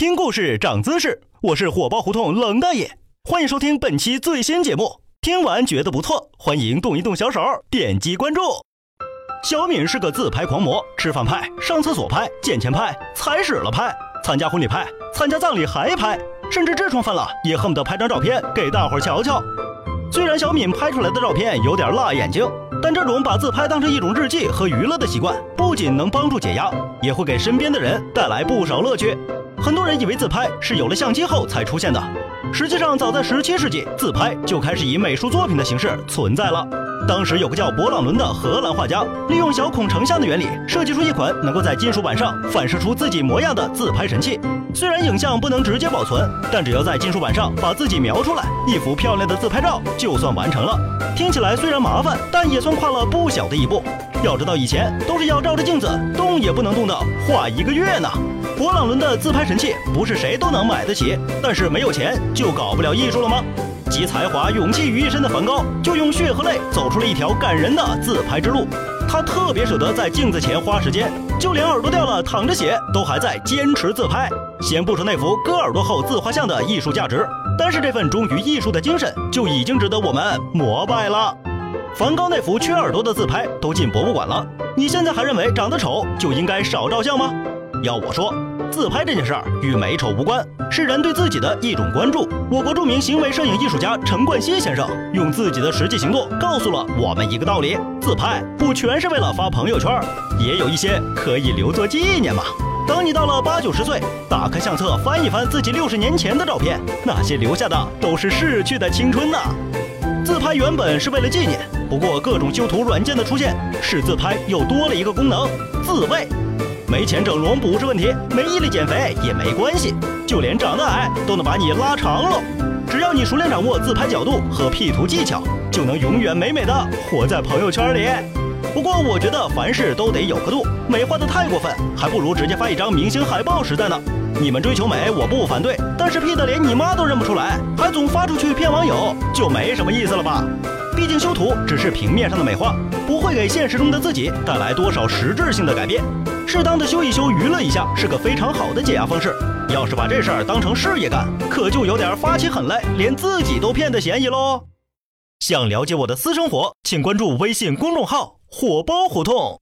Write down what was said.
听故事长姿势，我是火爆胡同冷大爷，欢迎收听本期最新节目。听完觉得不错，欢迎动一动小手，点击关注。小敏是个自拍狂魔，吃饭拍，上厕所拍，捡钱拍，踩屎了拍，参加婚礼拍，参加葬礼还拍，甚至痔疮犯了也恨不得拍张照片给大伙瞧瞧。虽然小敏拍出来的照片有点辣眼睛，但这种把自拍当成一种日记和娱乐的习惯，不仅能帮助解压，也会给身边的人带来不少乐趣。很多人以为自拍是有了相机后才出现的，实际上早在十七世纪，自拍就开始以美术作品的形式存在了。当时有个叫勃朗伦的荷兰画家，利用小孔成像的原理，设计出一款能够在金属板上反射出自己模样的自拍神器。虽然影像不能直接保存，但只要在金属板上把自己描出来，一幅漂亮的自拍照就算完成了。听起来虽然麻烦，但也算跨了不小的一步。要知道以前都是要照着镜子动也不能动的画一个月呢。勃朗伦的自拍神器不是谁都能买得起，但是没有钱就搞不了艺术了吗？集才华、勇气于一身的梵高，就用血和泪走出了一条感人的自拍之路。他特别舍得在镜子前花时间，就连耳朵掉了淌着血都还在坚持自拍。先不说那幅割耳朵后自画像的艺术价值，单是这份忠于艺术的精神就已经值得我们膜拜了。梵高那幅缺耳朵的自拍都进博物馆了，你现在还认为长得丑就应该少照相吗？要我说。自拍这件事儿与美丑无关，是人对自己的一种关注。我国著名行为摄影艺术家陈冠希先生用自己的实际行动告诉了我们一个道理：自拍不全是为了发朋友圈，也有一些可以留作纪念嘛。等你到了八九十岁，打开相册翻一翻自己六十年前的照片，那些留下的都是逝去的青春呐。自拍原本是为了纪念，不过各种修图软件的出现，使自拍又多了一个功能——自慰。没钱整容不是问题，没毅力减肥也没关系，就连长得矮都能把你拉长了。只要你熟练掌握自拍角度和 P 图技巧，就能永远美美的活在朋友圈里。不过我觉得凡事都得有个度，美化的太过分，还不如直接发一张明星海报实在呢。你们追求美我不反对，但是 P 的连你妈都认不出来，还总发出去骗网友，就没什么意思了吧？毕竟修图只是平面上的美化，不会给现实中的自己带来多少实质性的改变。适当的修一修，娱乐一下是个非常好的解压方式。要是把这事儿当成事业干，可就有点发起狠来连自己都骗的嫌疑喽。想了解我的私生活，请关注微信公众号“火爆胡同”。